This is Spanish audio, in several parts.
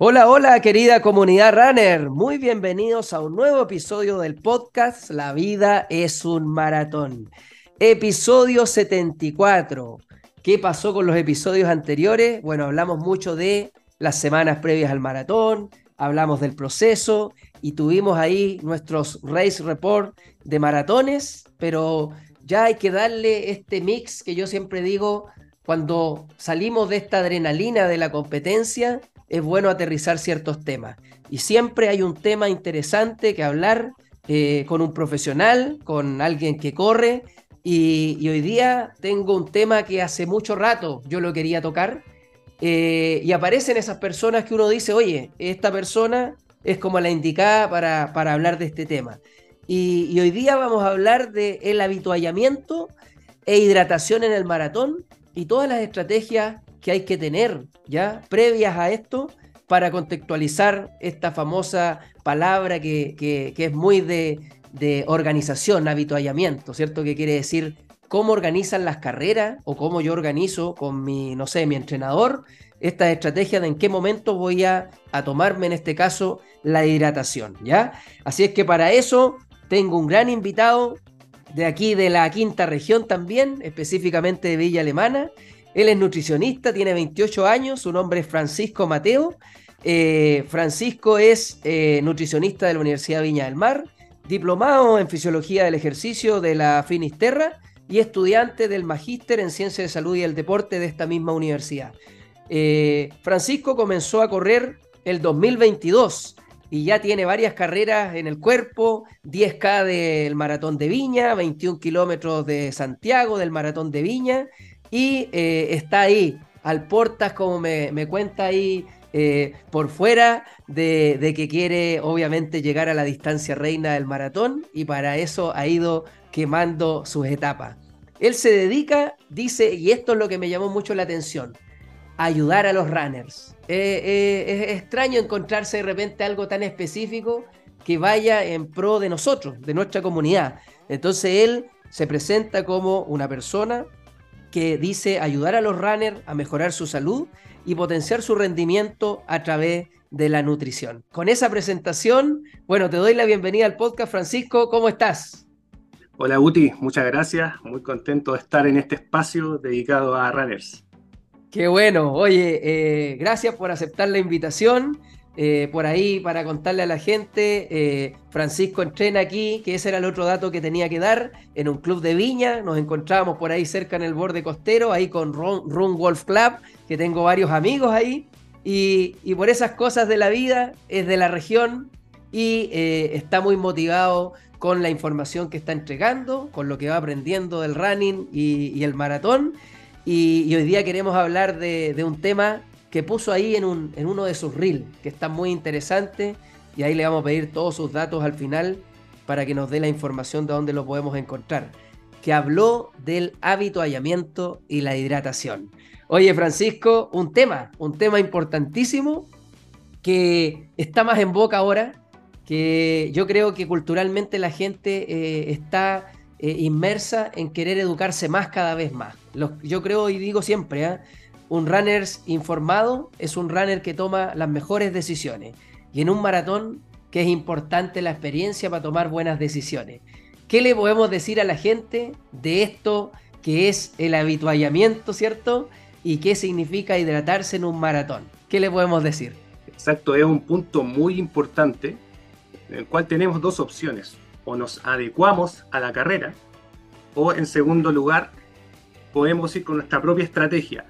Hola, hola querida comunidad runner, muy bienvenidos a un nuevo episodio del podcast La vida es un maratón. Episodio 74. ¿Qué pasó con los episodios anteriores? Bueno, hablamos mucho de las semanas previas al maratón, hablamos del proceso y tuvimos ahí nuestros race report de maratones, pero ya hay que darle este mix que yo siempre digo, cuando salimos de esta adrenalina de la competencia, es bueno aterrizar ciertos temas. Y siempre hay un tema interesante que hablar eh, con un profesional, con alguien que corre. Y, hoy día tengo un tema que hace mucho rato yo lo quería tocar. Eh, y aparecen esas personas que uno dice, oye, esta persona es como la indicada para, para hablar de este tema. Y, hoy día vamos a hablar del el habituallamiento e hidratación en el maratón y todas las estrategias que hay que tener ya previas a esto para contextualizar esta famosa palabra que, es muy de, de, organización, habituallamiento, ¿cierto? Que quiere decir cómo organizan las carreras o cómo yo organizo con mi, no sé, mi entrenador esta estrategia de en qué momento voy a, a tomarme, en este caso, la hidratación, ¿ya? Así es que para eso tengo un gran invitado de aquí de la quinta región también, específicamente de Villa Alemana, él es nutricionista, tiene 28 años, su nombre es Francisco Mateo. Eh, Francisco es eh, nutricionista de la Universidad Viña del Mar, diplomado en Fisiología del Ejercicio de la Finisterra y estudiante del Magíster en Ciencia de Salud y el Deporte de esta misma universidad. Eh, Francisco comenzó a correr el 2022 y ya tiene varias carreras en el cuerpo, 10K del Maratón de Viña, 21 kilómetros de Santiago del Maratón de Viña y eh, está ahí, al portas, como me, cuenta ahí eh, por fuera, de, que quiere obviamente llegar a la distancia reina del maratón y para eso ha ido quemando sus etapas. Él se dedica, dice, y esto es lo que me llamó mucho la atención, ayudar a los runners. Eh, es extraño encontrarse de repente algo tan específico que vaya en pro de nosotros, de nuestra comunidad. Entonces él se presenta como una persona que dice ayudar a los runners a mejorar su salud y potenciar su rendimiento a través de la nutrición. Con esa presentación, bueno, te doy la bienvenida al podcast, Francisco, ¿cómo estás? Hola Guti, muchas gracias, muy contento de estar en este espacio dedicado a runners. Qué bueno, oye, eh, gracias por aceptar la invitación. Eh, por ahí para contarle a la gente, eh, Francisco entrena aquí, que ese era el otro dato que tenía que dar, en un club de viña, nos encontrábamos por ahí cerca en el borde costero, ahí con Run, Wolf Club, que tengo varios amigos ahí, y, por esas cosas de la vida, es de la región y eh, está muy motivado con la información que está entregando, con lo que va aprendiendo del running y, el maratón, y, hoy día queremos hablar de un tema que puso ahí en, un, en uno de sus reels, que está muy interesante, y ahí le vamos a pedir todos sus datos al final para que nos dé la información de dónde lo podemos encontrar, que habló del habituallamiento y la hidratación. Oye, Francisco, un tema, un tema importantísimo que está más en boca ahora, que yo creo que culturalmente la gente eh, está eh, inmersa en querer educarse más cada vez más. yo creo y digo siempre, ¿eh? Un runner informado es un runner que toma las mejores decisiones. Y en un maratón que es importante la experiencia para tomar buenas decisiones. ¿Qué le podemos decir a la gente de esto que es el habituallamiento, ¿cierto? Y qué significa hidratarse en un maratón. ¿Qué le podemos decir? Exacto, es un punto muy importante en el cual tenemos dos opciones. O nos adecuamos a la carrera o en segundo lugar podemos ir con nuestra propia estrategia.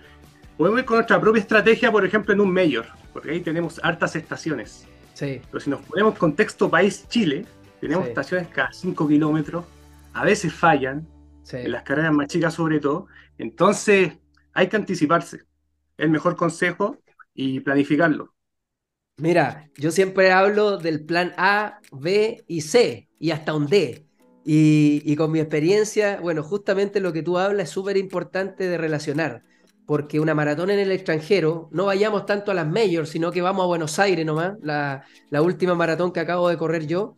Podemos ir con nuestra propia estrategia, por ejemplo, en un mayor, porque ahí tenemos hartas estaciones. Sí. Pero si nos ponemos contexto país Chile, tenemos estaciones cada 5 kilómetros, a veces fallan, en las carreras más chicas sobre todo. Entonces, hay que anticiparse. El mejor consejo y planificarlo. Mira, yo siempre hablo del plan A, B y C y hasta un D. Y, y con mi experiencia, bueno, justamente lo que tú hablas es súper importante de relacionar porque una maratón en el extranjero, no vayamos tanto a las majors, sino que vamos a Buenos Aires nomás, la, última maratón que acabo de correr yo,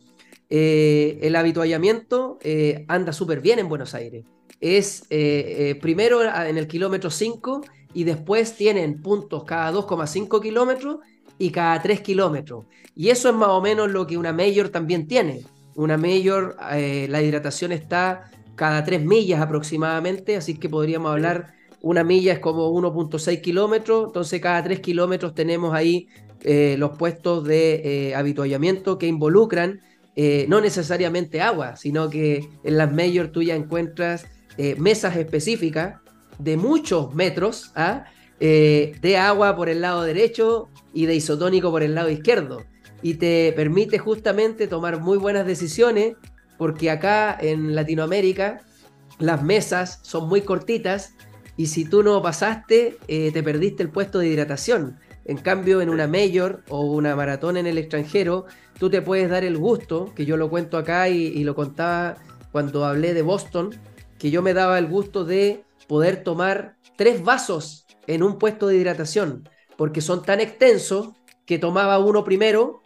eh, el habituallamiento eh, anda súper bien en Buenos Aires. Es eh, primero en el kilómetro 5 y después tienen puntos cada 2,5 kilómetros y cada 3 kilómetros. Y eso es más o menos lo que una mayor también tiene. Una mayor, la hidratación está cada 3 millas aproximadamente, así que podríamos hablar, una milla es como 1.6 kilómetros, entonces cada 3 kilómetros tenemos ahí eh, los puestos de eh, habituallamiento que involucran no necesariamente agua, sino que en las mayor tú ya encuentras mesas específicas de muchos metros ¿ah? de agua por el lado derecho y de isotónico por el lado izquierdo y te permite justamente tomar muy buenas decisiones porque acá en Latinoamérica las mesas son muy cortitas y si tú no pasaste eh, te perdiste el puesto de hidratación. En cambio en una mayor o una maratón en el extranjero tú te puedes dar el gusto, que yo lo cuento acá y, y lo contaba cuando hablé de Boston, que yo me daba el gusto de poder tomar tres vasos en un puesto de hidratación, porque son tan extensos que tomaba uno primero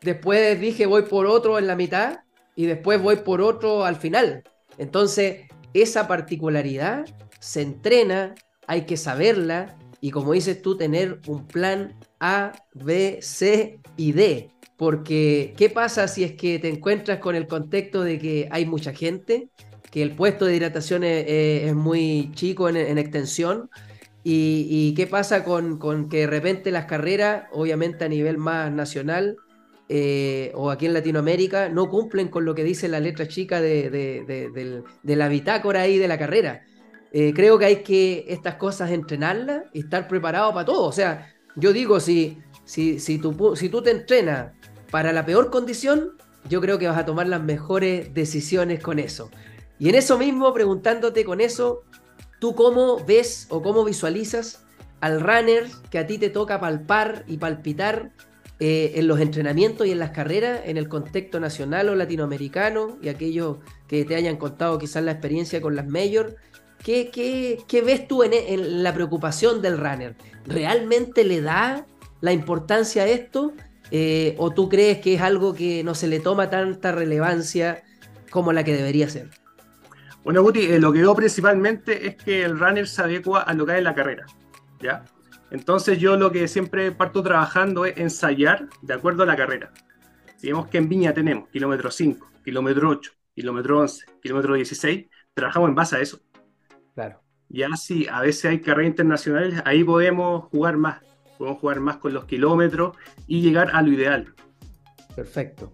después dije voy por otro en la mitad y después voy por otro al final. Entonces, esa particularidad se entrena, hay que saberla y como dices tú, tener un plan A, B, C y D. Porque, ¿qué pasa si es que te encuentras con el contexto de que hay mucha gente, que el puesto de hidratación es, muy chico en, extensión? Y, qué pasa con, que de repente las carreras, obviamente a nivel más nacional, eh, o aquí en Latinoamérica no cumplen con lo que dice la letra chica de, la bitácora ahí de la carrera. Eh, creo que hay que estas cosas entrenarlas y estar preparado para todo. O sea, yo digo, si, si, si, tú, si tú te entrenas para la peor condición, yo creo que vas a tomar las mejores decisiones con eso. Y en eso mismo, preguntándote con eso, ¿tú cómo ves o cómo visualizas al runner que a ti te toca palpar y palpitar eh, en los entrenamientos y en las carreras, en el contexto nacional o latinoamericano, y aquellos que te hayan contado quizás la experiencia con las Major, ¿qué, ves tú en, la preocupación del runner? ¿Realmente le da la importancia a esto? Eh, ¿O tú crees que es algo que no se le toma tanta relevancia como la que debería ser? Bueno, Guti, eh, lo que veo principalmente es que el runner se adecua a lo que hay en la carrera. ¿ya? Entonces yo lo que siempre parto trabajando es ensayar de acuerdo a la carrera. Si vemos que en Viña tenemos kilómetro 5, kilómetro 8, kilómetro 11, kilómetro 16, trabajamos en base a eso. Claro. Ya si a veces hay carreras internacionales, ahí podemos jugar más. Podemos jugar más con los kilómetros y llegar a lo ideal. Perfecto.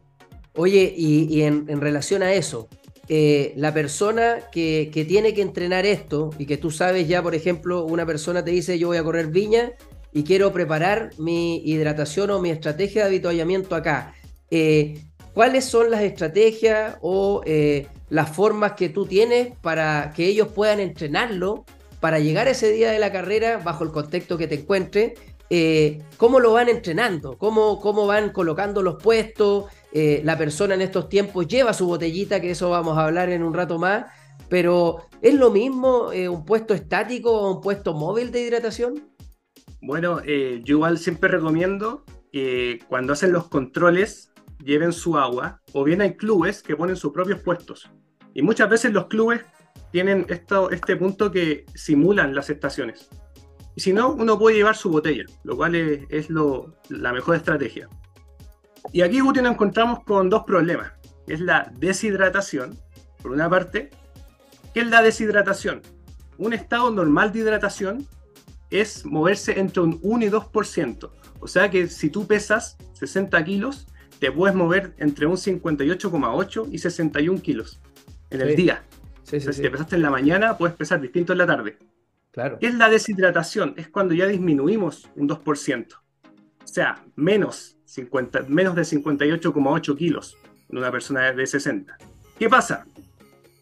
Oye, y, en relación a eso, eh, la persona que, tiene que entrenar esto y que tú sabes ya, por ejemplo, una persona te dice yo voy a correr viña y quiero preparar mi hidratación o mi estrategia de habituallamiento acá. Eh, ¿Cuáles son las estrategias o eh, las formas que tú tienes para que ellos puedan entrenarlo para llegar a ese día de la carrera bajo el contexto que te encuentres? ¿Cómo lo van entrenando? ¿Cómo, ¿Cómo van colocando los puestos? Eh, la persona en estos tiempos lleva su botellita, que eso vamos a hablar en un rato más, pero ¿es lo mismo eh, un puesto estático o un puesto móvil de hidratación? Bueno, eh, yo igual siempre recomiendo que cuando hacen los controles lleven su agua, o bien hay clubes que ponen sus propios puestos. Y muchas veces los clubes tienen esto, este punto que simulan las estaciones. Y si no, uno puede llevar su botella, lo cual es, la mejor estrategia. Y aquí, Guti, nos encontramos con dos problemas. Es la deshidratación, por una parte. ¿Qué es la deshidratación? Un estado normal de hidratación es moverse entre un 1 y 2%. O sea que si tú pesas 60 kilos, te puedes mover entre un 58,8 y 61 kilos en el día. si te pesaste en la mañana, puedes pesar distinto en la tarde. Claro. ¿Qué es la deshidratación? Es cuando ya disminuimos un 2%. O sea, menos 50, menos de 58,8 kilos en una persona de 60. ¿Qué pasa?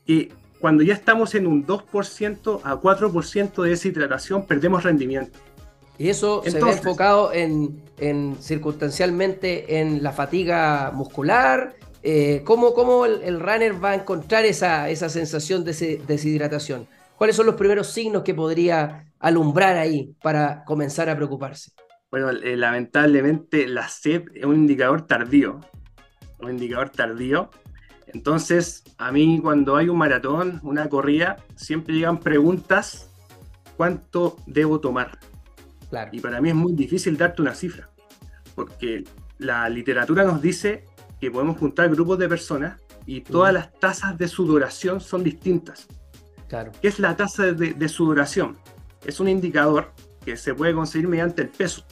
Que cuando ya estamos en un 2% a 4% de deshidratación, perdemos rendimiento. Y eso se ve enfocado en, en, circunstancialmente en la fatiga muscular. Eh, ¿Cómo, cómo el, runner va a encontrar esa, esa sensación de deshidratación? ¿Cuáles son los primeros signos que podría alumbrar ahí para comenzar a preocuparse? Bueno, eh, lamentablemente la sed es un indicador tardío. Un indicador tardío. Entonces, a mí cuando hay un maratón, una corrida, siempre llegan preguntas, ¿cuánto debo tomar? Claro. Y para mí es muy difícil darte una cifra. porque la literatura nos dice que podemos juntar grupos de personas y todas las tasas de sudoración son distintas. Claro. ¿Qué es la tasa de, de sudoración? Es un indicador que se puede conseguir mediante el peso.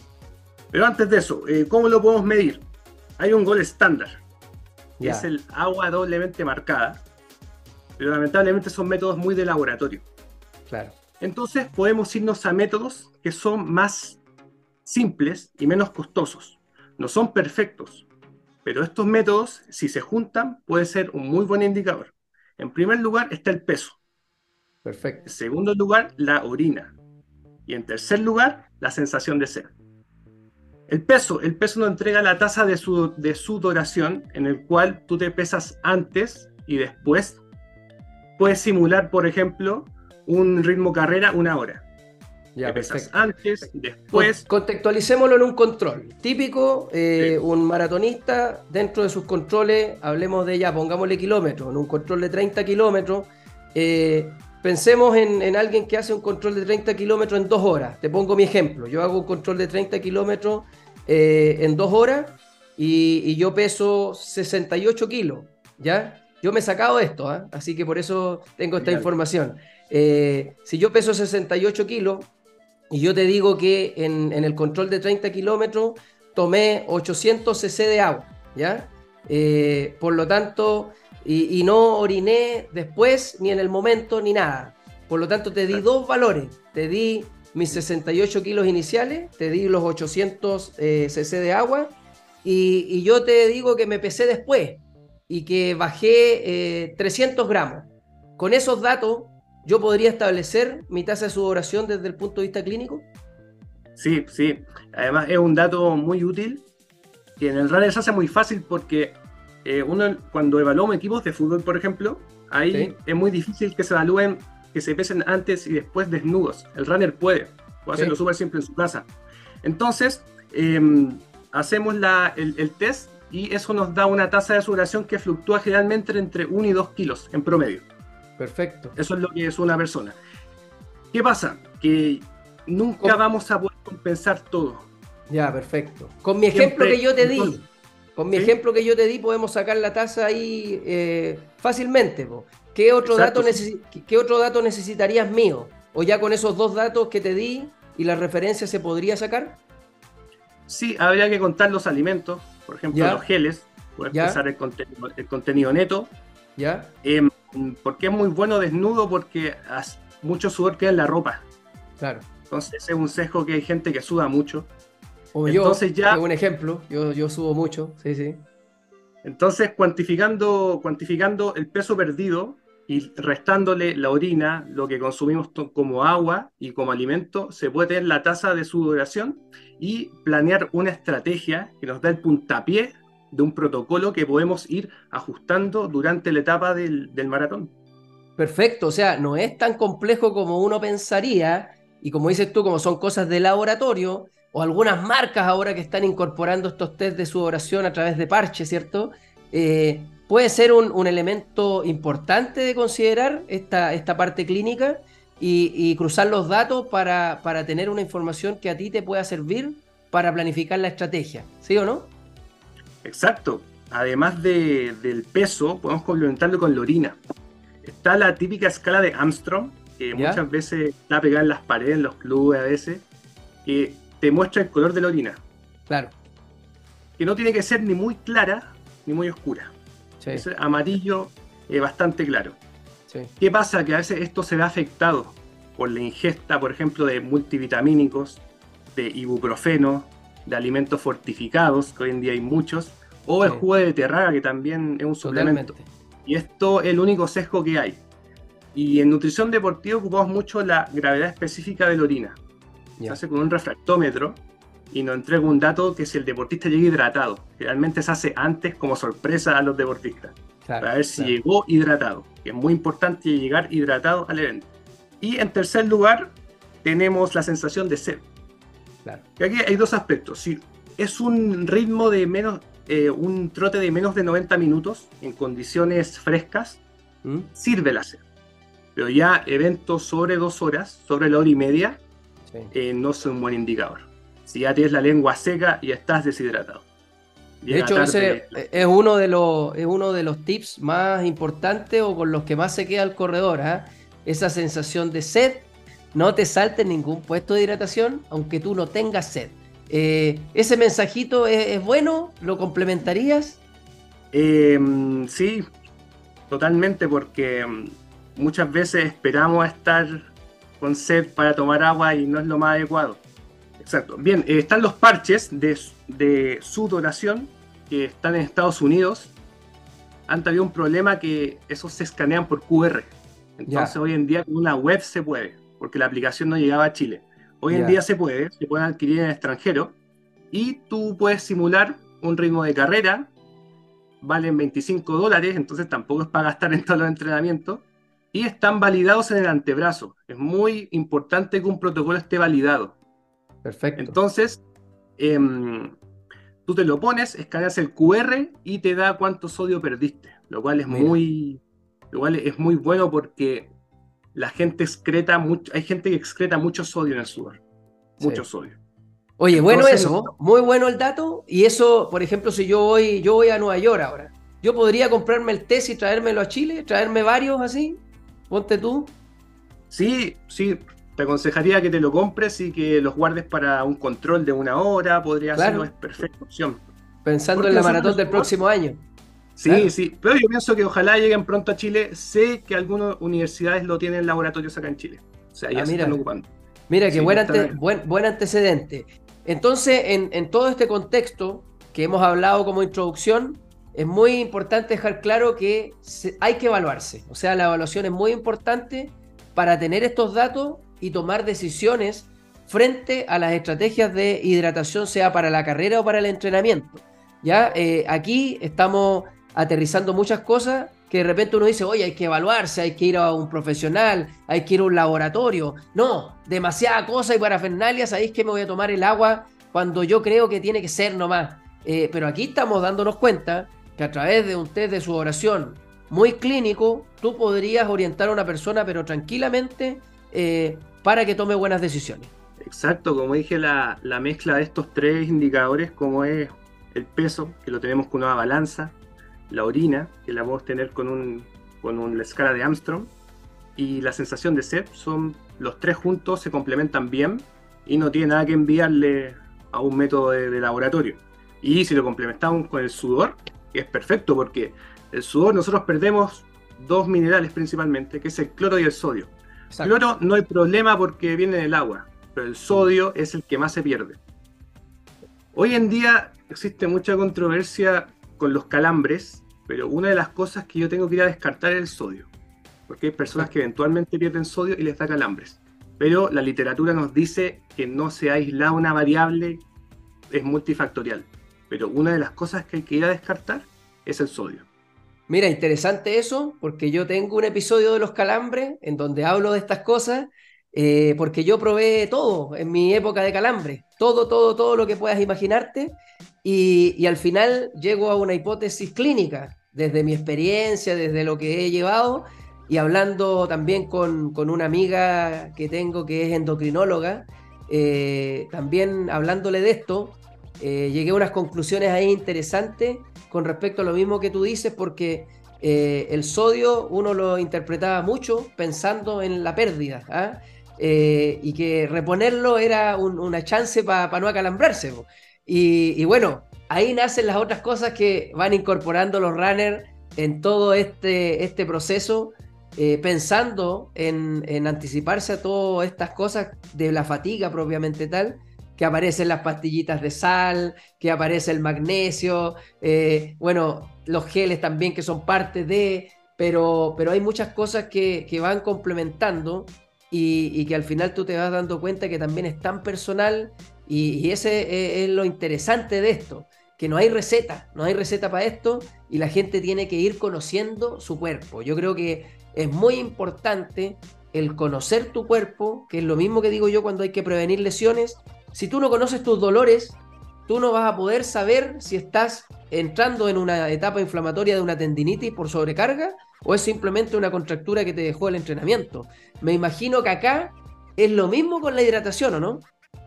Pero antes de eso, eh, ¿cómo lo podemos medir? Hay un gol estándar, que es el agua doblemente marcada, pero lamentablemente son métodos muy de laboratorio. Claro. Entonces podemos irnos a métodos que son más simples y menos costosos. No son perfectos, pero estos métodos, si se juntan, puede ser un muy buen indicador. En primer lugar está el peso. Perfecto. En segundo lugar, la orina. Y en tercer lugar, la sensación de sed. El peso, el peso nos entrega la tasa de, su- de sudoración en el cual tú te pesas antes y después. Puedes simular, por ejemplo, un ritmo carrera una hora. Ya, pesas antes después. Con- Contextualicémoslo en un control. Típico, eh, Sí. un maratonista dentro de sus controles, hablemos de ya, pongámosle kilómetros, en un control de 30 kilómetros. eh, pensemos en, en alguien que hace un control de 30 kilómetros en dos horas. Te pongo mi ejemplo. Yo hago un control de 30 kilómetros eh, en dos horas y, y yo peso 68 kilos. ¿Ya? Yo me he sacado esto, ¿ah? así que por eso tengo esta información. Eh, si yo peso 68 kilos, y yo te digo que en, en el control de 30 kilómetros tomé 800 cc de agua, ¿ya? Eh, por lo tanto, y, y no oriné después, ni en el momento, ni nada. Por lo tanto, te di dos valores. Te di mis 68 kilos iniciales, te di los 800 eh, cc de agua, y, y yo te digo que me pesé después y que bajé eh, 300 gramos. Con esos datos, ¿yo podría establecer mi tasa de sudoración desde el punto de vista clínico? Sí, sí. Además, es un dato muy útil que en el runner se hace muy fácil porque eh, uno, cuando evaluamos equipos de fútbol, por ejemplo, ahí Sí. es muy difícil que se evalúen, que se pesen antes y después desnudos. El runner puede, puede Sí. hacerlo súper simple en su casa. Entonces, eh, hacemos la- el, el test y eso nos da una tasa de sudoración que fluctúa generalmente entre 1 y 2 kilos en promedio. Perfecto. Eso es lo que es una persona. ¿Qué pasa? Que nunca ¿Cómo? vamos a poder compensar todo. Ya, perfecto. Con mi ejemplo Siempre- que yo te di, entonces- con mi ¿Sí? ejemplo que yo te di, podemos sacar la tasa ahí eh, fácilmente. po. ¿Qué, otro Exacto, dato sí. qué- otro dato necesitarías mío? ¿O ya con esos dos datos que te di y la referencia se podría sacar? Sí, habría que contar los alimentos, por ejemplo, Ya. los geles, poder Ya. pensar el contenido, el contenido neto. ¿Ya? Em, porque es muy bueno desnudo porque mucho sudor queda en la ropa. Claro. Entonces es un sesgo que hay gente que suda mucho. Como Entonces yo, ya- un ejemplo, yo, yo subo mucho, sí, sí. Entonces, cuantificando, cuantificando el peso perdido y restándole la orina, lo que consumimos como agua y como alimento, se puede tener la tasa de sudoración y planear una estrategia que nos da el puntapié de un protocolo que podemos ir ajustando durante la etapa del, del maratón. Perfecto, o sea, no es tan complejo como uno pensaría, y como dices tú, como son cosas de laboratorio, o algunas marcas ahora que están incorporando estos test de sudoración a través de parches, ¿cierto? Eh, puede ser un, un elemento importante de considerar esta, esta parte clínica y, y cruzar los datos para, para tener una información que a ti te pueda servir para planificar la estrategia, ¿sí o no? Exacto. Además de- del peso, podemos complementarlo con la orina. Está la típica escala de Armstrong, que ¿Ya? muchas veces está pegada en las paredes, en los clubes a veces, que te muestra el color de la orina. Claro. que no tiene que ser ni muy clara ni muy oscura. Sí, Es amarillo eh, bastante claro. sí. ¿Qué pasa? Que a veces esto se ve afectado por la ingesta, por ejemplo, de multivitamínicos, de ibuprofeno, de alimentos fortificados, que hoy en día hay muchos, o el jugo de beterraga, que también es un suplemento. Totalmente. Y esto es el único sesgo que hay. Y en nutrición deportiva ocupamos mucho la gravedad específica de la orina. Se hace con un refractómetro y nos entrega un dato que si el deportista llega hidratado. Generalmente se hace antes como sorpresa a los deportistas, Claro, para ver si claro. llegó hidratado, que es muy importante llegar hidratado al evento. Y en tercer lugar, tenemos la sensación de sed. Claro. Y aquí hay dos aspectos. Si es un ritmo de menos, eh, un trote de menos de 90 minutos en condiciones frescas, ¿Mm? sirve la sed. Pero ya eventos sobre dos horas, sobre la hora y media, Sí. eh, no son un buen indicador. si ya tienes la lengua seca y estás deshidratado. de hecho, ese es uno de, los, es uno de los tips más importantes o con los que más se queda el corredor. ¿ah? Esa sensación de sed, no te salte en ningún puesto de hidratación, aunque tú no tengas sed. Eh, ¿Ese mensajito es, bueno? ¿Lo complementarías? Em, sí, totalmente, porque em, muchas veces esperamos a estar con sed para tomar agua y no es lo más adecuado. Exacto. Bien, eh, están los parches de, de sudoración que están en Estados Unidos. Antes había un problema que esos se escanean por QR. Entonces hoy en día con una web se puede, porque la aplicación no llegaba a Chile. Hoy en día se puede, se pueden adquirir en el extranjero y tú puedes simular un ritmo de carrera, valen 25 dólares, entonces tampoco es para gastar en todos los entrenamientos, y están validados en el antebrazo. Es muy importante que un protocolo esté validado. Perfecto. Entonces, em, tú te lo pones, escaneas el QR y te da cuánto sodio perdiste, lo cual es muy, lo cual es muy bueno porque la gente excreta mucho, hay gente que excreta mucho sodio en el sudor, mucho sodio. Oye, bueno eso, muy bueno el dato. Y eso, por ejemplo, si yo voy, yo voy a Nueva York ahora, yo podría comprarme el test y traérmelo a Chile, traerme varios así. Ponte tú. Sí, sí. Te aconsejaría que te lo compres y que los guardes para un control de una hora. Podría ser una perfecta opción. Pensando en la maratón del próximo año. Sí, sí. Pero yo pienso que ojalá lleguen pronto a Chile. Sé que algunas universidades lo tienen en laboratorios acá en Chile. O sea, ya ah, se están ocupando. Mira, qué buen, buen, antecedente. Entonces, en, todo este contexto que hemos hablado como introducción, es muy importante dejar claro que hay que evaluarse. O sea, la evaluación es muy importante para tener estos datos y tomar decisiones frente a las estrategias de hidratación, sea para la carrera o para el entrenamiento. Ya eh, aquí estamos aterrizando muchas cosas que de repente uno dice, oye, hay que evaluarse, hay que ir a un profesional, hay que ir a un laboratorio. No, demasiada cosa y parafernalia, sabéis que me voy a tomar el agua cuando yo creo que tiene que ser nomás. Eh, pero aquí estamos dándonos cuenta que a través de un test de su oración muy clínico, tú podrías orientar a una persona, pero tranquilamente, eh, para que tome buenas decisiones. Exacto, como dije, la mezcla de estos tres indicadores, como es el peso, que lo tenemos con una balanza, la orina, que la podemos tener con, un, con una escala de Armstrong, y la sensación de sed, son los tres juntos, se complementan bien y no tiene nada que enviarle a un método de, laboratorio. Y si lo complementamos con el sudor, es perfecto porque el sudor nosotros perdemos dos minerales principalmente, que es el cloro y el sodio. El cloro no hay problema porque viene del agua, pero el sodio es el que más se pierde. Hoy en día existe mucha controversia con los calambres, pero una de las cosas que yo tengo que ir a descartar es el sodio, porque hay personas que eventualmente pierden sodio y les da calambres. Pero la literatura nos dice que no se aísla una variable, es multifactorial. Pero una de las cosas que hay que ir a descartar es el sodio. Mira, interesante eso, porque yo tengo un episodio de los calambres en donde hablo de estas cosas, eh, porque yo probé todo en mi época de calambre, todo, todo, todo lo que puedas imaginarte, y, al final llego a una hipótesis clínica, desde mi experiencia, desde lo que he llevado, y hablando también con, una amiga que tengo que es endocrinóloga, eh, también hablándole de esto, eh, llegué a unas conclusiones ahí interesantes con respecto a lo mismo que tú dices, porque eh, el sodio uno lo interpretaba mucho pensando en la pérdida, ¿ah? y que reponerlo era una chance para no acalambrarse. Y, bueno, ahí nacen las otras cosas que van incorporando los runners en todo este, este proceso, eh, pensando en, anticiparse a todas estas cosas de la fatiga propiamente tal, que aparecen las pastillitas de sal, que aparece el magnesio, eh, bueno, los geles también que son parte de, pero, pero hay muchas cosas que, van complementando y, que al final tú te vas dando cuenta que también es tan personal y, ese es, lo interesante de esto, que no hay receta, no hay receta para esto y la gente tiene que ir conociendo su cuerpo. Yo creo que es muy importante el conocer tu cuerpo, que es lo mismo que digo yo cuando hay que prevenir lesiones. Si tú no conoces tus dolores, tú no vas a poder saber si estás entrando en una etapa inflamatoria de una tendinitis por sobrecarga o es simplemente una contractura que te dejó el entrenamiento. Me imagino que acá es lo mismo con la hidratación, ¿o no?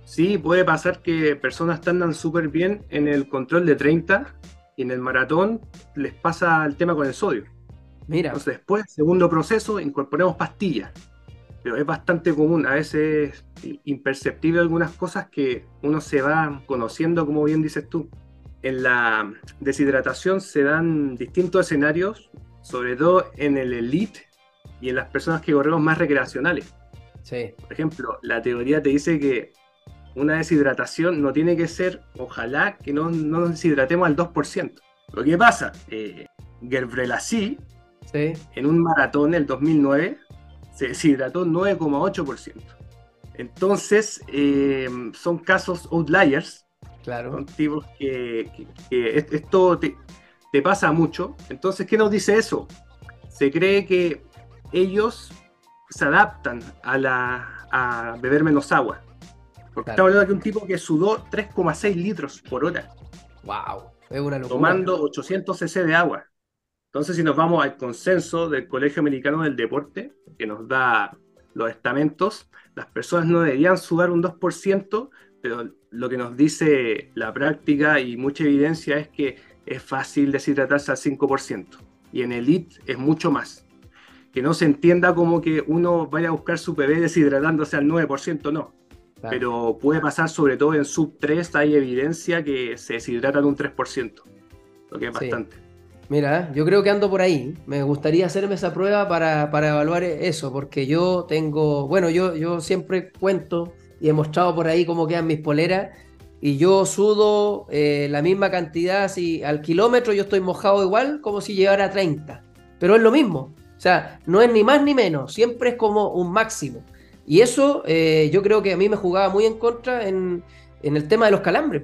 Sí, puede pasar que personas andan súper bien en el control de 30 y en el maratón les pasa el tema con el sodio. Mira. Entonces después, segundo proceso, incorporemos pastillas. Pero es bastante común, a veces imperceptible algunas cosas que uno se va conociendo, como bien dices tú. En la deshidratación se dan distintos escenarios, sobre todo en el elite y en las personas que corremos más recreacionales. Sí. Por ejemplo, la teoría te dice que una deshidratación no tiene que ser, ojalá que no, nos deshidratemos al 2%. Lo que pasa, eh, Gerbrelassie, en un maratón el 2009, se deshidrató 9,8%. Entonces, eh, son casos outliers. Claro. Son tipos que, esto te, te, pasa mucho. Entonces, ¿qué nos dice eso? Se cree que ellos se adaptan a, la, a beber menos agua. Porque estamos hablando de un tipo que sudó 3,6 litros por hora. ¡Wow! Es una locura. Tomando 800 cc de agua. Entonces, si nos vamos al consenso del Colegio Americano del Deporte, que nos da los estamentos, las personas no deberían sudar un 2%, pero lo que nos dice la práctica y mucha evidencia es que es fácil deshidratarse al 5%. Y en Elite es mucho más. Que no se entienda como que uno vaya a buscar su PB deshidratándose al 9%, no pero puede pasar sobre todo en sub 3, hay evidencia que se deshidratan un 3%, lo que es bastante. Mira, yo creo que ando por ahí. Me gustaría hacerme esa prueba para, para, evaluar eso, porque yo tengo, bueno, yo, yo siempre cuento y he mostrado por ahí cómo quedan mis poleras y yo sudo eh, la misma cantidad, si al kilómetro yo estoy mojado igual como si llevara 30, pero es lo mismo. O sea, no es ni más ni menos, siempre es como un máximo. Y eso eh, yo creo que a mí me jugaba muy en contra en, el tema de los calambres.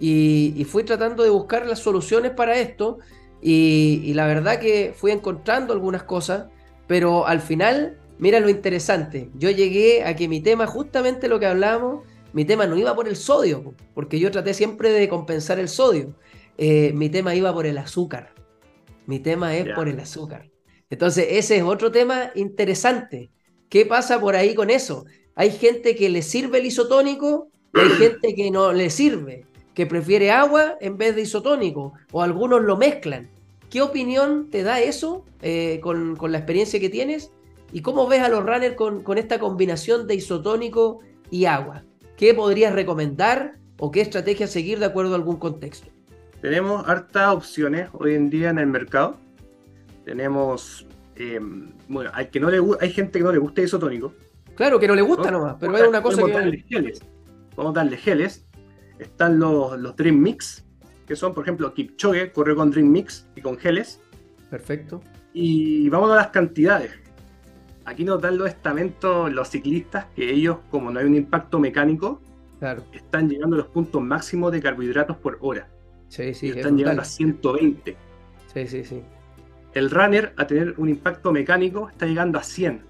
Y, fui tratando de buscar las soluciones para esto. Y, la verdad que fui encontrando algunas cosas. Pero al final, mira lo interesante. Yo llegué a que mi tema, justamente lo que hablábamos, mi tema no iba por el sodio. Porque yo traté siempre de compensar el sodio. Eh, mi tema iba por el azúcar. Mi tema es por el azúcar. Entonces, ese es otro tema interesante ¿Qué pasa por ahí con eso? Hay gente que le sirve el isotónico hay gente que no le sirve, que prefiere agua en vez de isotónico, o algunos lo mezclan. ¿Qué opinión te da eso eh, con, la experiencia que tienes? ¿Y cómo ves a los runners con, con esta combinación de isotónico y agua? ¿Qué podrías recomendar o qué estrategia seguir de acuerdo a algún contexto? Tenemos hartas opciones hoy en día en el mercado. Tenemos Em, bueno, hay, que no le, hay gente que no le gusta isotónico. Claro, que no le gusta nomás, pero es una cosa que... Darle geles. Vamos a darle geles. Están los, los Dream Mix, que son, por ejemplo, Kipchoge corre con Dream Mix y con geles. Perfecto. Y vamos a las cantidades. Aquí nos dan los estamentos los ciclistas que ellos, como no hay un impacto mecánico, claro. están llegando a los puntos máximos de carbohidratos por hora. Sí, sí, están llegando a 120. Sí, sí, sí el runner a tener un impacto mecánico está llegando a 100.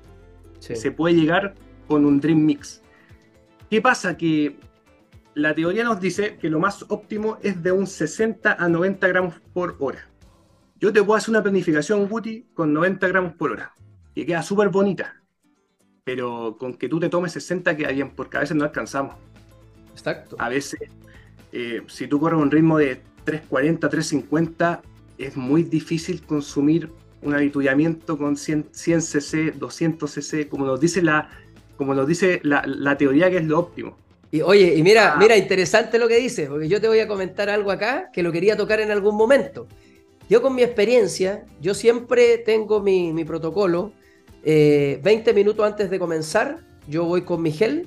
Se puede llegar con un Dream Mix. ¿Qué pasa? Que la teoría nos dice que lo más óptimo es de un 60 a 90 gramos por hora. Yo te puedo hacer una planificación Guti con 90 gramos por hora, que queda súper bonita. Pero con que tú te tomes 60 queda bien, porque a veces no alcanzamos. Exacto. A veces, eh, si tú corres un ritmo de 340, 350, es muy difícil consumir un habituallamiento con 100, cc, 200 cc, como nos dice la, como nos dice la, teoría que es lo óptimo. Y oye, y mira, ah. mira, interesante lo que dice, porque yo te voy a comentar algo acá que lo quería tocar en algún momento. Yo con mi experiencia, yo siempre tengo mi, protocolo, 20 eh, minutos antes de comenzar, yo voy con mi gel,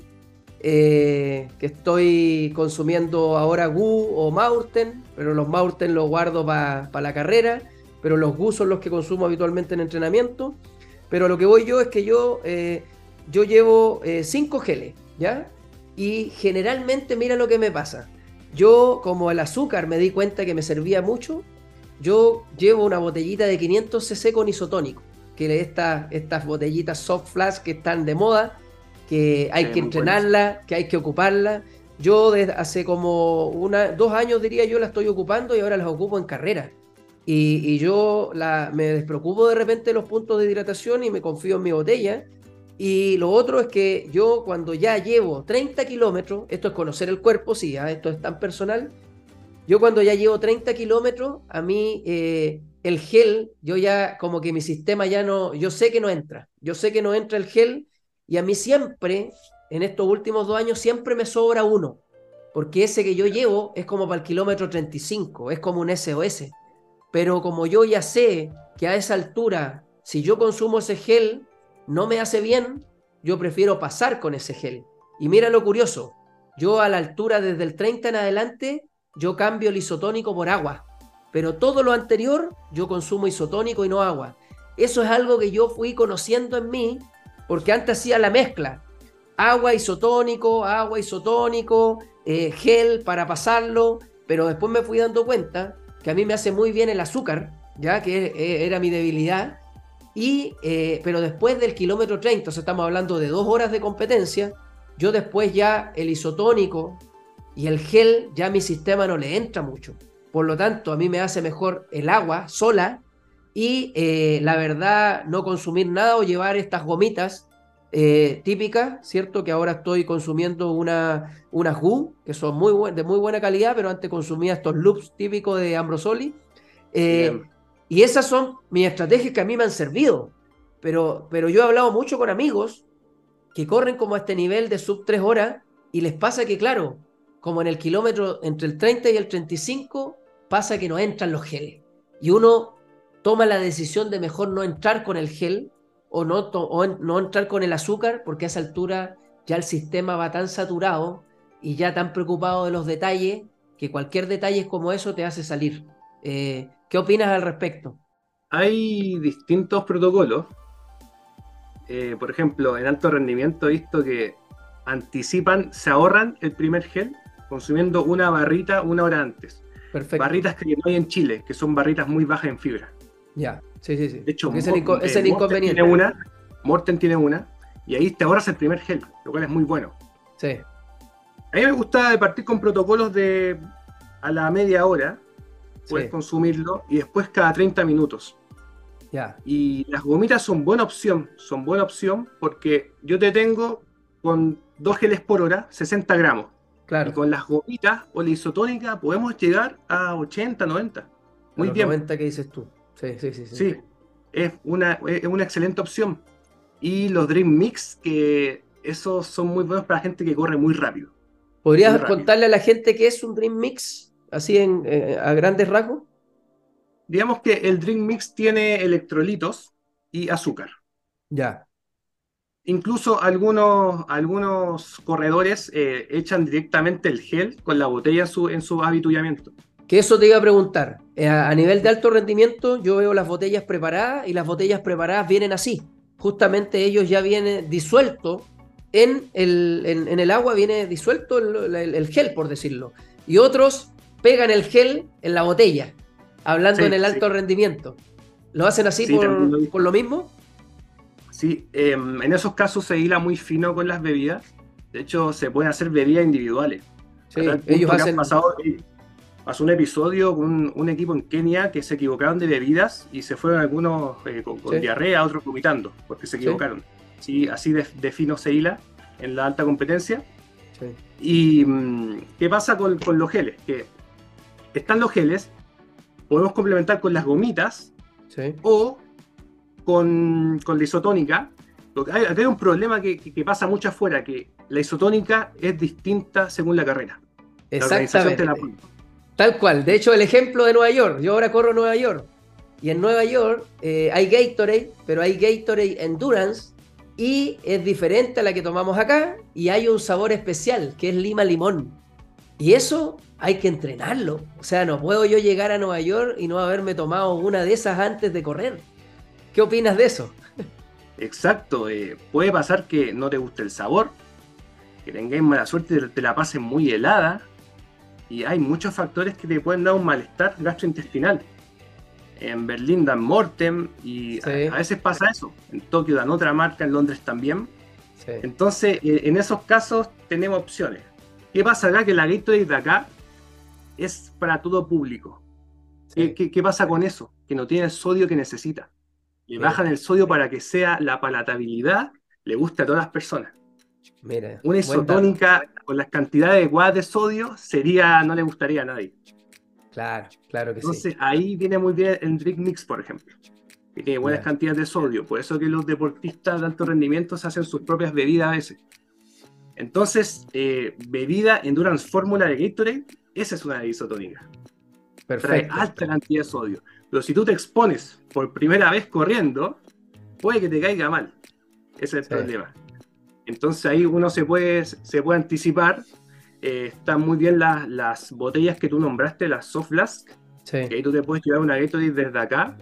eh, que estoy consumiendo ahora Gu o Maurten, pero los Maurten los guardo para la carrera, pero los Gu son los que consumo habitualmente en entrenamiento. Pero lo que voy yo es que yo, eh, yo llevo 5 eh, geles, ¿ya? Y generalmente mira lo que me pasa. Yo, como el azúcar me di cuenta que me servía mucho, yo llevo una botellita de 500 cc con isotónico, que estas estas botellitas soft flash que están de moda, que hay que entrenarla, que hay que ocuparla. Yo desde hace como una, dos años diría yo la estoy ocupando y ahora las ocupo en carrera. Y, yo la, me despreocupo de repente de los puntos de hidratación y me confío en mi botella. Y lo otro es que yo cuando ya llevo 30 kilómetros, esto es conocer el cuerpo, sí, ¿ah? esto es tan personal, yo cuando ya llevo 30 kilómetros, a mí eh, el gel, yo ya como que mi sistema ya no, yo sé que no entra, yo sé que no entra el gel y a mí siempre, en estos últimos dos años, siempre me sobra uno, porque ese que yo llevo es como para el kilómetro 35, es como un SOS. Pero como yo ya sé que a esa altura, si yo consumo ese gel, no me hace bien, yo prefiero pasar con ese gel. Y mira lo curioso, yo a la altura desde el 30 en adelante, yo cambio el isotónico por agua. Pero todo lo anterior, yo consumo isotónico y no agua. Eso es algo que yo fui conociendo en mí, porque antes hacía la mezcla. Agua isotónico, agua isotónico, eh, gel para pasarlo, pero después me fui dando cuenta que a mí me hace muy bien el azúcar, ya que eh, era mi debilidad, y, eh, pero después del kilómetro 30, o sea, estamos hablando de dos horas de competencia, yo después ya el isotónico y el gel, ya mi sistema no le entra mucho. Por lo tanto, a mí me hace mejor el agua sola y eh, la verdad no consumir nada o llevar estas gomitas eh, típicas, ¿cierto? Que ahora estoy consumiendo una, unas GU, que son muy de muy buena calidad, pero antes consumía estos loops típicos de Ambrosoli. Y esas son mis estrategias que a mí me han servido. Pero, pero yo he hablado mucho con amigos que corren como a este nivel de sub 3 horas y les pasa que, claro, como en el kilómetro entre el 30 y el 35, pasa que no entran los geles. Y uno toma la decisión de mejor no entrar con el gel o no, no entrar con el azúcar, porque a esa altura ya el sistema va tan saturado y ya tan preocupado de los detalles que cualquier detalle como eso te hace salir. Eh, ¿Qué opinas al respecto? Hay distintos protocolos. Eh, por ejemplo, en alto rendimiento he visto que anticipan, se ahorran el primer gel consumiendo una barrita una hora antes. Perfecto. Barritas que no hay en Chile, que son barritas muy bajas en fibra. Ya, sí, sí, sí. De hecho, es el, eh, inconveniente. Tiene una, Morten tiene una, y ahí te ahorras el primer gel, lo cual es muy bueno. Sí. A mí me gusta partir con protocolos de a la media hora, puedes consumirlo y después cada 30 minutos. Ya. Y las gomitas son buena opción, son buena opción porque yo te tengo con dos geles por hora, 60 gramos. Claro. Y con las gomitas o la isotónica podemos llegar a 80, 90. Muy bien. 90 que dices tú. Sí, sí, sí. Sí, es, una, es una excelente opción. Y los Dream Mix, que esos son muy buenos para la gente que corre muy rápido. ¿Podrías contarle a la gente qué es un Dream Mix? así en, eh, a grandes rasgos? Digamos que el drink mix tiene electrolitos y azúcar. Ya. Incluso algunos, algunos corredores eh, echan directamente el gel con la botella en su, en su habituallamiento. Que eso te iba a preguntar. Eh, a nivel de alto rendimiento, yo veo las botellas preparadas y las botellas preparadas vienen así. Justamente ellos ya vienen disuelto en el, en, el agua, viene disuelto el, el, gel, por decirlo. Y otros pegan el gel en la botella, hablando en el alto rendimiento. ¿Lo hacen así por, lo mismo? Sí, em, en esos casos se hila muy fino con las bebidas. De hecho, se pueden hacer bebidas individuales. Sí, ellos hacen... Pasado, pasó un episodio con un, equipo en Kenia que se equivocaron de bebidas y se fueron algunos eh, con, diarrea, otros vomitando, porque se equivocaron. Sí, así de, fino se hila en la alta competencia. ¿Y mm, qué pasa con, con, los geles? Que están los geles, podemos complementar con las gomitas o con, la isotónica. Acá hay un problema que, pasa mucho afuera, que la isotónica es distinta según la carrera. Exactamente. Tal cual. De hecho, el ejemplo de Nueva York. Yo ahora corro Nueva York. Y en Nueva York eh, hay Gatorade, pero hay Gatorade Endurance y es diferente a la que tomamos acá y hay un sabor especial que es lima limón. Y eso hay que entrenarlo. O sea, no puedo yo llegar a Nueva York y no haberme tomado una de esas antes de correr. ¿Qué opinas de eso? Exacto, eh, puede pasar que no te guste el sabor, que tengáis mala suerte y te la pasen muy helada, y hay muchos factores que te pueden dar un malestar gastrointestinal. En Berlín dan Mortem y a, veces pasa eso. En Tokio dan otra marca, en Londres también. Entonces, eh, en esos casos tenemos opciones. ¿Qué pasa acá? Que la Gatorade de acá es para todo público. ¿Qué, pasa con eso? Que no tiene el sodio que necesita. Le bajan el sodio para que sea la palatabilidad le gusta a todas las personas. Mira, Una isotónica con las cantidades adecuadas de sodio sería, no le gustaría a nadie. Claro, claro que Entonces, sí. ahí viene muy bien el drink mix, por ejemplo, que tiene buenas cantidades de sodio. Por eso que los deportistas de alto rendimiento se hacen sus propias bebidas a veces. Entonces, eh, bebida Endurance Fórmula de Gatorade, esa es una isotónica. Trae Perfecto. alta cantidad de sodio. Pero si tú te expones por primera vez corriendo, puede que te caiga mal. Ese es el Sí. problema. Entonces ahí uno se puede, se puede anticipar. Eh, están muy bien las, las botellas que tú nombraste, las soft flask, Sí. que ahí tú te puedes llevar una Gatorade desde acá.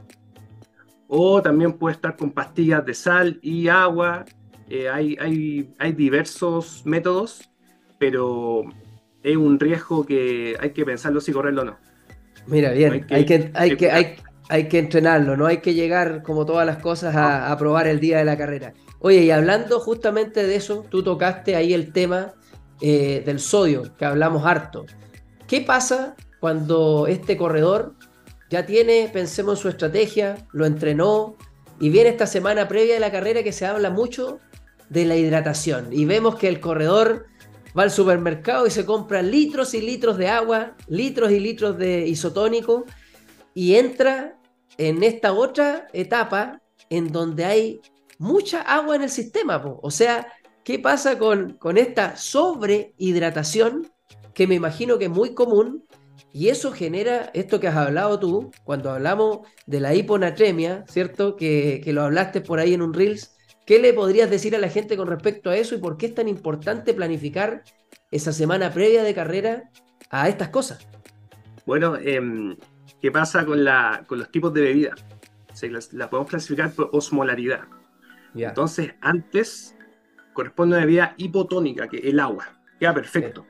O también puede estar con pastillas de sal y agua. Eh, hay, hay, hay diversos métodos, pero es un riesgo que hay que pensarlo si correrlo o no. Mira, bien, Hay que- hay que, hay que- hay, hay que entrenarlo, no hay que llegar como todas las cosas a, probar el día de la carrera. Oye, y hablando justamente de eso, tú tocaste ahí el tema eh, del sodio, que hablamos harto. ¿Qué pasa cuando este corredor ya tiene, pensemos en su estrategia, lo entrenó y viene esta semana previa de la carrera que se habla mucho de la hidratación y vemos que el corredor va al supermercado y se compra litros y litros de agua, litros y litros de isotónico y entra en esta otra etapa en donde hay mucha agua en el sistema. O sea, ¿qué pasa con, con esta sobrehidratación que me imagino que es muy común? Y eso genera esto que has hablado tú, cuando hablamos de la hiponatremia, ¿cierto? Que, que lo hablaste por ahí en un Reels. ¿Qué le podrías decir a la gente con respecto a eso y por qué es tan importante planificar esa semana previa de carrera a estas cosas? Bueno, em, ¿qué pasa con, la, con los tipos de bebida? Se las, las podemos clasificar por osmolaridad. Entonces, antes corresponde a una bebida hipotónica, que es el agua. Queda perfecto.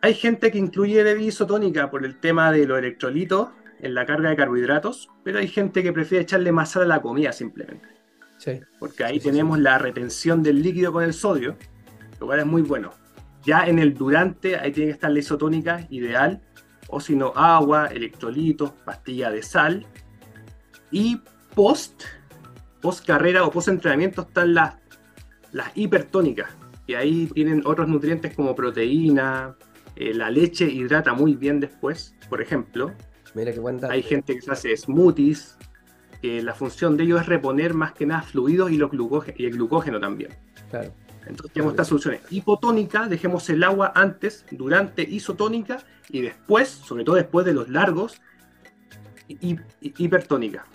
Hay gente que incluye bebida isotónica por el tema de los electrolitos en la carga de carbohidratos, pero hay gente que prefiere echarle más sal a la comida simplemente. sí, Porque ahí Sí, sí, tenemos la retención del líquido con el sodio, lo cual es muy bueno. Ya en el durante, ahí tiene que estar la isotónica ideal, o si no, agua, electrolitos, pastilla de sal. Y post, post carrera o post entrenamiento están las, las hipertónicas, que ahí tienen otros nutrientes como proteína, eh, la leche hidrata muy bien después, por ejemplo. mira qué. Hay gente que se hace smoothies, que la función de ellos es reponer más que nada fluidos y, los glucógeno, y el glucógeno también. Claro. Entonces tenemos estas soluciones. Hipotónica, dejemos el agua antes, durante isotónica y después, sobre todo después de los largos, hi- hi- hipertónica.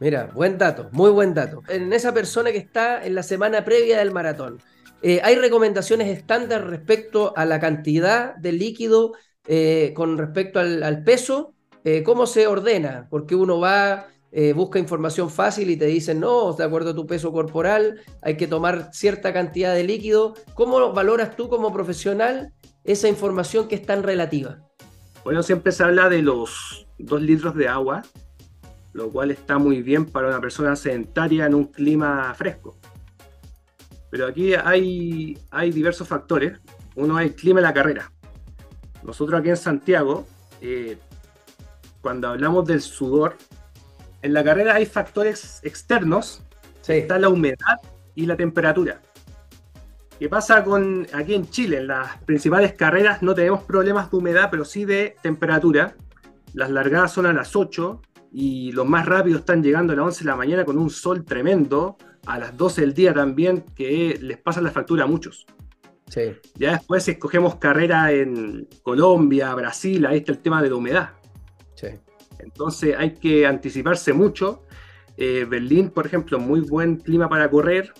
Mira, buen dato, muy buen dato. En esa persona que está en la semana previa del maratón, eh, ¿hay recomendaciones estándar respecto a la cantidad de líquido eh, con respecto al, al peso? Eh, ¿Cómo se ordena? Porque uno va, eh, busca información fácil y te dicen, no, de acuerdo a tu peso corporal, hay que tomar cierta cantidad de líquido. ¿Cómo valoras tú como profesional esa información que es tan relativa? Bueno, siempre se habla de los 2 litros de agua, lo cual está muy bien para una persona sedentaria en un clima fresco. Pero aquí hay, hay diversos factores. Uno es el clima de la carrera. Nosotros aquí en Santiago, eh, cuando hablamos del sudor, en la carrera hay factores externos Sí, está la humedad y la temperatura. ¿Qué pasa con aquí en Chile? En las principales carreras no tenemos problemas de humedad, pero sí de temperatura. Las largadas son a las 8 y los más rápidos están llegando a las 11 de la mañana con un sol tremendo. A las 12 del día también, que les pasa la factura a muchos. sí, Ya después, si escogemos carrera en Colombia, Brasil, ahí está el tema de la humedad. Entonces hay que anticiparse mucho. Eh, Berlín, por ejemplo, muy buen clima para correr.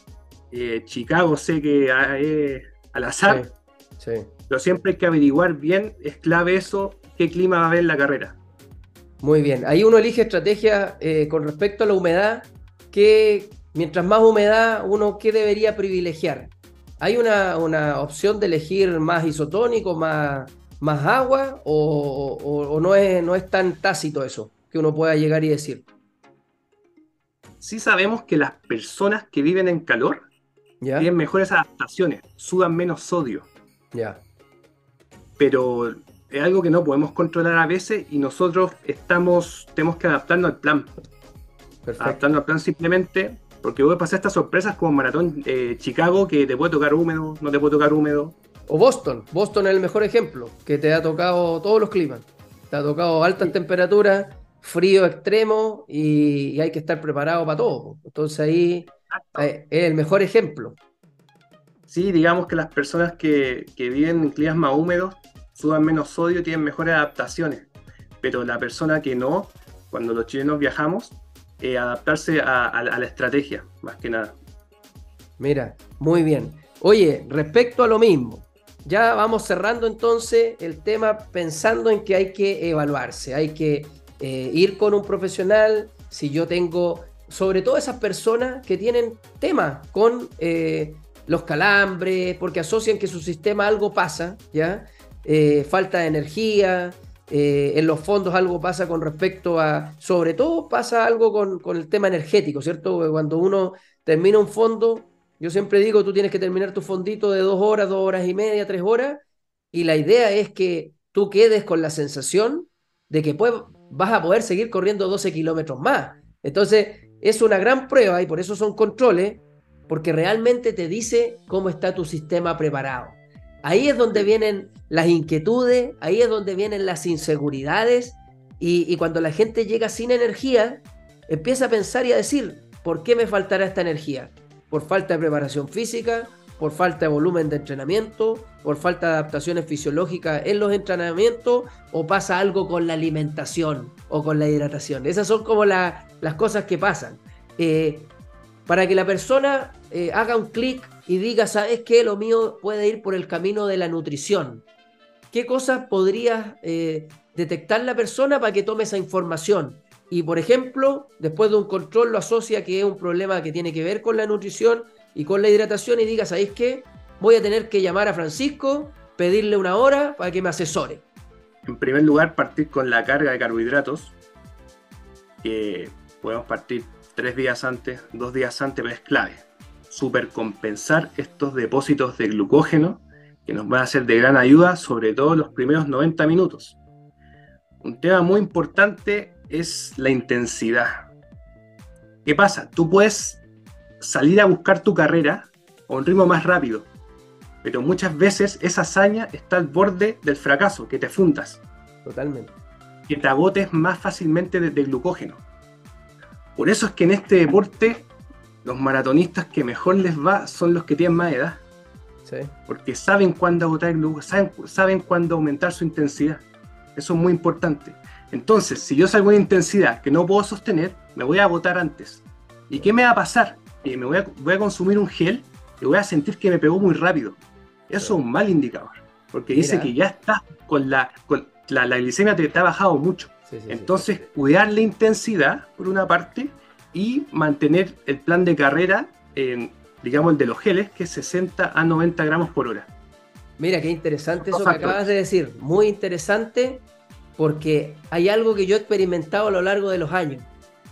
Eh, Chicago sé que es al azar, Sí, sí. pero siempre hay que averiguar bien, es clave eso, qué clima va a haber en la carrera. Muy bien, ahí uno elige estrategia eh, con respecto a la humedad, que mientras más humedad, uno qué debería privilegiar. ¿Hay una, una opción de elegir más isotónico, más, más agua, o, o- o no, es, no es tan tácito eso que uno pueda llegar y decir? Sí sabemos que las personas que viven en calor ¿Ya? tienen mejores adaptaciones, sudan menos sodio, Ya, pero es algo que no podemos controlar a veces y nosotros estamos, tenemos que adaptarnos al plan. perfecto. adaptando al plan simplemente Porque a pasar estas sorpresas como Maratón eh, Chicago, que te puede tocar húmedo, no te puede tocar húmedo. O Boston. Boston es el mejor ejemplo, que te ha tocado todos los climas. Te ha tocado altas temperaturas, frío extremo y, hay que estar preparado para todo. Entonces ahí eh, es el mejor ejemplo. Sí, digamos que las personas que, que viven en climas más húmedos sudan menos sodio, tienen mejores adaptaciones. Pero la persona que no, cuando los chilenos viajamos, eh, adaptarse a, la estrategia, más que nada. Mira, muy bien. Oye, respecto a lo mismo, ya vamos cerrando entonces el tema pensando en que hay que evaluarse, hay que eh, ir con un profesional, si yo tengo, sobre todo esas personas que tienen temas con eh, los calambres, porque asocian que su sistema algo pasa, ¿ya? falta de energía, eh, en los fondos algo pasa con respecto a, sobre todo pasa algo con, el tema energético, ¿cierto? Cuando uno termina un fondo, yo siempre digo, tú tienes que terminar tu fondito de dos horas, dos horas y media, tres horas, y la idea es que tú quedes con la sensación de que pues, vas a poder seguir corriendo 12 kilómetros más. Entonces, es una gran prueba y por eso son controles, porque realmente te dice cómo está tu sistema preparado. Ahí es donde vienen las inquietudes, ahí es donde vienen las inseguridades y, cuando la gente llega sin energía, empieza a pensar y a decir, ¿por qué me faltará esta energía? ¿Por falta de preparación física? ¿Por falta de volumen de entrenamiento? ¿Por falta de adaptaciones fisiológicas en los entrenamientos? ¿O pasa algo con la alimentación o con la hidratación? Esas son como las cosas que pasan. Eh, para que la persona eh, haga un clic y diga, ¿sabes qué? Lo mío puede ir por el camino de la nutrición. ¿Qué cosas podría eh, detectar la persona para que tome esa información? Y por ejemplo, después de un control lo asocia que es un problema que tiene que ver con la nutrición y con la hidratación y diga, ¿sabéis qué? Voy a tener que llamar a Francisco, pedirle una hora para que me asesore. En primer lugar, partir con la carga de carbohidratos, que podemos partir tres días antes, dos días antes, pero es clave. Supercompensar estos depósitos de glucógeno que nos van a ser de gran ayuda, sobre todo los primeros 90 minutos. Un tema muy importante es la intensidad. ¿Qué pasa? Tú puedes salir a buscar tu carrera a un ritmo más rápido, pero muchas veces esa hazaña está al borde del fracaso, que te fundas. Totalmente. Que te agotes más fácilmente de, de glucógeno. Por eso es que en este deporte los maratonistas que mejor les va son los que tienen más edad. Porque saben cuándo agotar el saben, saben cuándo aumentar su intensidad. Eso es muy importante. Entonces, si yo salgo una intensidad que no puedo sostener, me voy a agotar antes. ¿Y qué me va a pasar? me voy a, voy a consumir un gel y voy a sentir que me pegó muy rápido. Eso es un mal indicador. Porque dice que ya está con la, con la, la glicemia te, te ha bajado mucho. Entonces, cuidar la intensidad, por una parte, y mantener el plan de carrera, en, digamos, el de los geles, que es 60 a 90 gramos por hora. Mira, qué interesante eso que acabas de decir. Muy interesante, porque hay algo que yo he experimentado a lo largo de los años.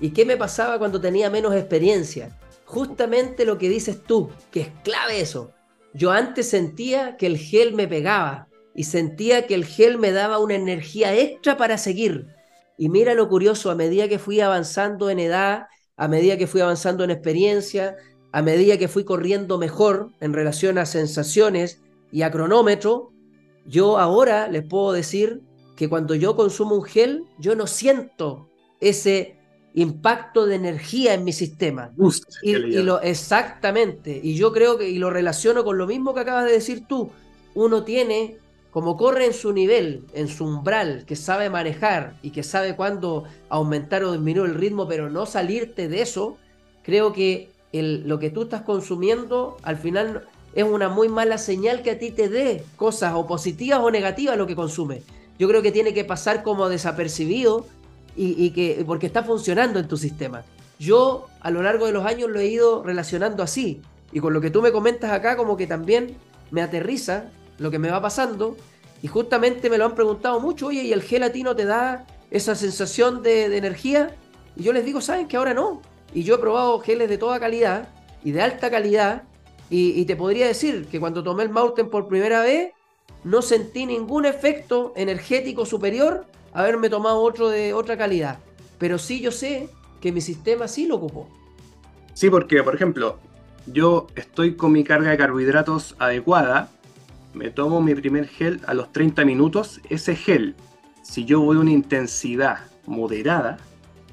¿Y qué me pasaba cuando tenía menos experiencia? Justamente lo que dices tú, que es clave eso. Yo antes sentía que el gel me pegaba y sentía que el gel me daba una energía extra para seguir. Y mira lo curioso, a medida que fui avanzando en edad, a medida que fui avanzando en experiencia, a medida que fui corriendo mejor en relación a sensaciones y a cronómetro, yo ahora les puedo decir que cuando yo consumo un gel, yo no siento ese impacto de energía en mi sistema. y, lo, exactamente. Y yo creo que, y lo relaciono con lo mismo que acabas de decir tú, uno tiene como corre en su nivel, en su umbral, que sabe manejar y que sabe cuándo aumentar o disminuir el ritmo, pero no salirte de eso, creo que lo que tú estás consumiendo al final es una muy mala señal que a ti te dé cosas o positivas o negativas lo que consume. Yo creo que tiene que pasar como desapercibido y, que porque está funcionando en tu sistema. Yo a lo largo de los años lo he ido relacionando así y con lo que tú me comentas acá como que también me aterriza lo que me va pasando. Y justamente me lo han preguntado mucho, oye, ¿y el gelatino te da esa sensación de, energía? Y yo les digo, ¿saben que ahora no? Y yo he probado geles de toda calidad y de alta calidad. Y, te podría decir que cuando tomé el Mountain por primera vez, no sentí ningún efecto energético superior a haberme tomado otro de otra calidad. Pero sí yo sé que mi sistema sí lo ocupó. Sí, porque, por ejemplo, yo estoy con mi carga de carbohidratos adecuada, me tomo mi primer gel a los 30 minutos, ese gel, si yo voy a una intensidad moderada,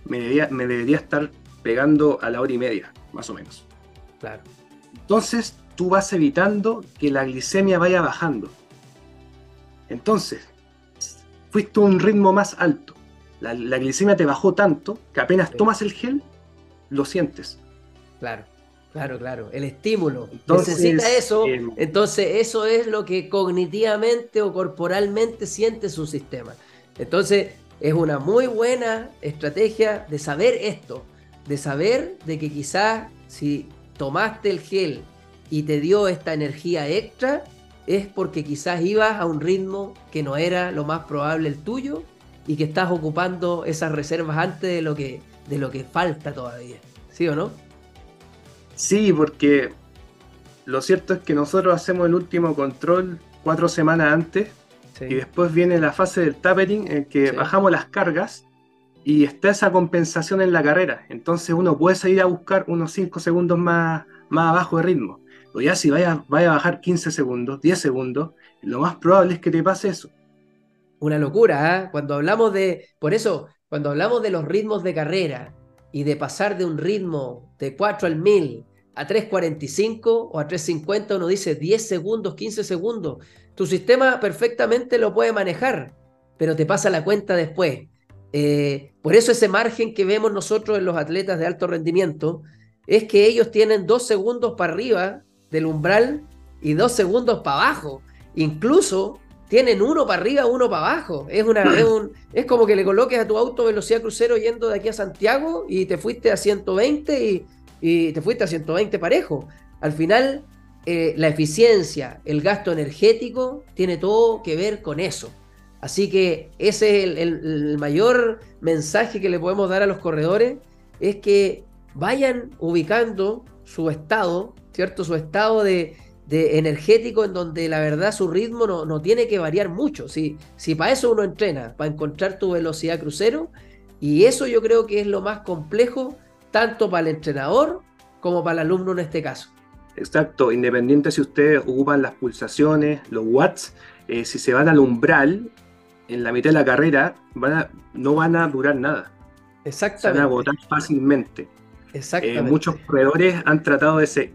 me debería, me debería estar pegando a la hora y media, más o menos. Claro. Entonces, tú vas evitando que la glicemia vaya bajando. Entonces, fuiste a un ritmo más alto. La, glicemia te bajó tanto que apenas tomas el gel, lo sientes. Claro, claro, claro. El estímulo. Necesita eso. Em, entonces, eso es lo que cognitivamente o corporalmente siente su sistema. Entonces, es una muy buena estrategia de saber esto. De saber de que quizás si tomaste el gel y te dio esta energía extra, es porque quizás ibas a un ritmo que no era lo más probable el tuyo y que estás ocupando esas reservas antes de lo que, de lo que falta todavía. ¿Sí o no? Sí, porque lo cierto es que nosotros hacemos el último control cuatro semanas antes y después viene la fase del tapering en que bajamos las cargas y está esa compensación en la carrera. Entonces uno puede salir a buscar unos 5 segundos más, más abajo de ritmo. O ya si vaya, vaya a bajar 15 segundos, 10 segundos, lo más probable es que te pase eso. Una locura, ¿eh? Cuando hablamos de, por eso, cuando hablamos de los ritmos de carrera y de pasar de un ritmo de 4 al 1000 a 3.45 o a 3.50, uno dice 10 segundos, 15 segundos. Tu sistema perfectamente lo puede manejar, pero te pasa la cuenta después. Eh, por eso ese margen que vemos nosotros en los atletas de alto rendimiento es que ellos tienen dos segundos para arriba del umbral y dos segundos para abajo. Incluso tienen uno para arriba, uno para abajo. Es, una, es, como que le coloques a tu auto velocidad crucero yendo de aquí a Santiago y te fuiste a 120 y, y te fuiste a 120 parejo. Al final, eh, la eficiencia, el gasto energético, tiene todo que ver con eso. Así que ese es el mayor mensaje que le podemos dar a los corredores, es que vayan ubicando su estado ¿cierto? Su estado de, energético en donde la verdad su ritmo no, tiene que variar mucho. Si, si para eso uno entrena, para encontrar tu velocidad crucero, y eso yo creo que es lo más complejo, tanto para el entrenador como para el alumno en este caso. Exacto, independiente si ustedes ocupan las pulsaciones, los watts, eh, si se van al umbral en la mitad de la carrera, no van a durar nada. Exactamente. Se van a agotar fácilmente. Exactamente. Eh, muchos corredores han tratado de, ser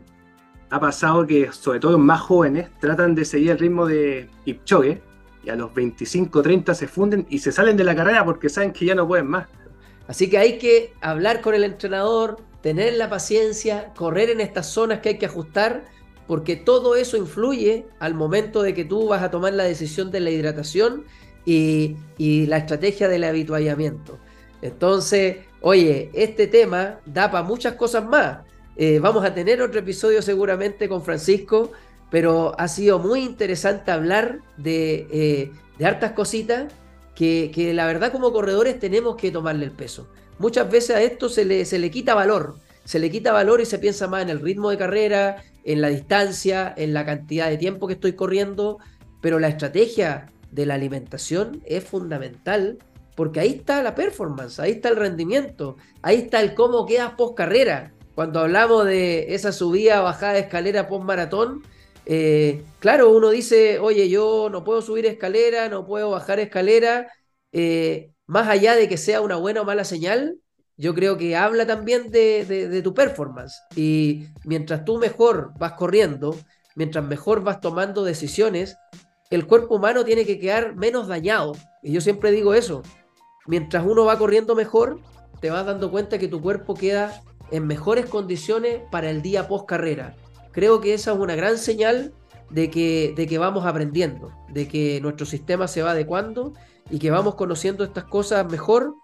ha pasado que, sobre todo más jóvenes, tratan de seguir el ritmo de Kipchoge y a los 25, 30 se funden y se salen de la carrera porque saben que ya no pueden más. Así que hay que hablar con el entrenador, tener la paciencia, correr en estas zonas que hay que ajustar, porque todo eso influye al momento de que tú vas a tomar la decisión de la hidratación y, y la estrategia del habituallamiento. Entonces, oye, este tema da para muchas cosas más. Eh, vamos a tener otro episodio seguramente con Francisco, pero ha sido muy interesante hablar de, eh, hartas cositas que, la verdad como corredores tenemos que tomarle el peso. Muchas veces a esto se le, se le quita valor, se le quita valor y se piensa más en el ritmo de carrera, en la distancia, en la cantidad de tiempo que estoy corriendo, pero la estrategia de la alimentación es fundamental porque ahí está la performance, ahí está el rendimiento, ahí está el cómo quedas post carrera cuando hablamos de esa subida, bajada de escalera post maratón, eh, claro, uno dice, oye, yo no puedo subir escalera, no puedo bajar escalera, eh, más allá de que sea una buena o mala señal, yo creo que habla también de, tu performance. Y mientras tú mejor vas corriendo, mientras mejor vas tomando decisiones, el cuerpo humano tiene que quedar menos dañado. Y yo siempre digo eso. Mientras uno va corriendo mejor, te vas dando cuenta que tu cuerpo queda en mejores condiciones para el día post carrera. Creo que esa es una gran señal de que, de que vamos aprendiendo, de que nuestro sistema se va adecuando y que vamos conociendo estas cosas mejor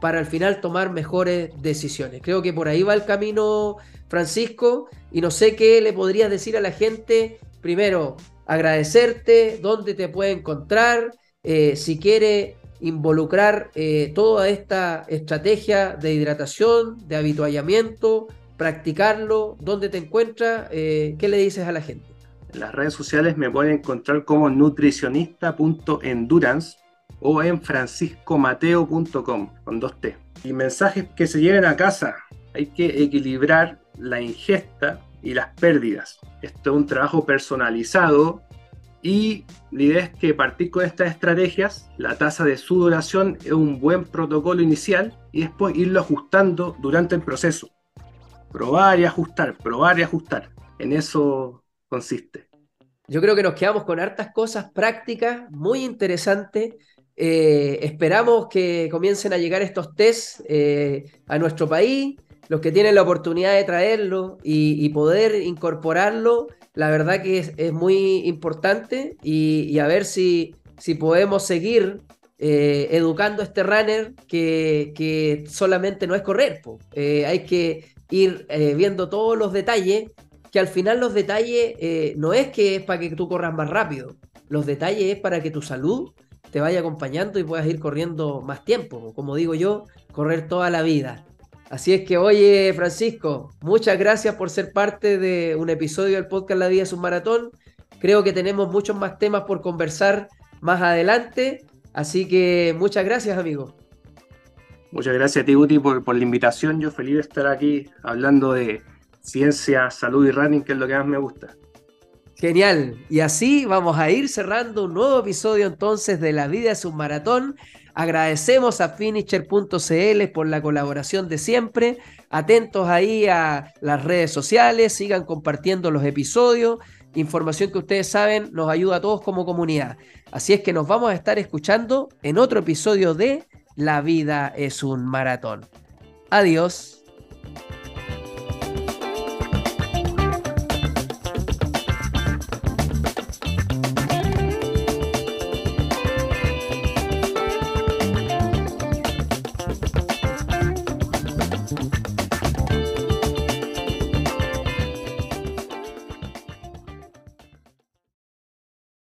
para al final tomar mejores decisiones. Creo que por ahí va el camino, Francisco, y no sé qué le podrías decir a la gente. Primero, agradecerte, dónde te puede encontrar, eh, si quiere involucrar eh, toda esta estrategia de hidratación, de habituallamiento, practicarlo, dónde te encuentras, eh, qué le dices a la gente. En las redes sociales me pueden encontrar como nutricionista.endurance o en franciscomateo.com con dos T. Y mensajes que se lleven a casa. Hay que equilibrar la ingesta y las pérdidas. Esto es un trabajo personalizado y la idea es que partir con estas estrategias, la tasa de sudoración es un buen protocolo inicial y después irlo ajustando durante el proceso. Probar y ajustar, probar y ajustar. En eso consiste. Yo creo que nos quedamos con hartas cosas prácticas, muy interesantes. Eh, esperamos que comiencen a llegar estos tests eh, a nuestro país, los que tienen la oportunidad de traerlo y, poder incorporarlo, la verdad que es, muy importante y, a ver si, si podemos seguir eh, educando a este runner que, solamente no es correr. hay que ir viendo todos los detalles que al final los detalles eh, no es que es para que tú corras más rápido, los detalles es para que tu salud te vaya acompañando y puedas ir corriendo más tiempo, como digo yo, correr toda la vida. Así es que, oye, Francisco, muchas gracias por ser parte de un episodio del podcast La Vida es un Maratón. Creo que tenemos muchos más temas por conversar más adelante. Así que muchas gracias, amigo. Muchas gracias a ti, Guti, por, por la invitación. Yo feliz de estar aquí hablando de, ciencia, salud y running, que es lo que más me gusta. Genial. Y así vamos a ir cerrando un nuevo episodio entonces de La Vida es un Maratón. Agradecemos a finisher.cl por la colaboración de siempre. Atentos ahí a las redes sociales, sigan compartiendo los episodios. Información que ustedes saben nos ayuda a todos como comunidad. Así es que nos vamos a estar escuchando en otro episodio de La vida es un maratón. Adiós.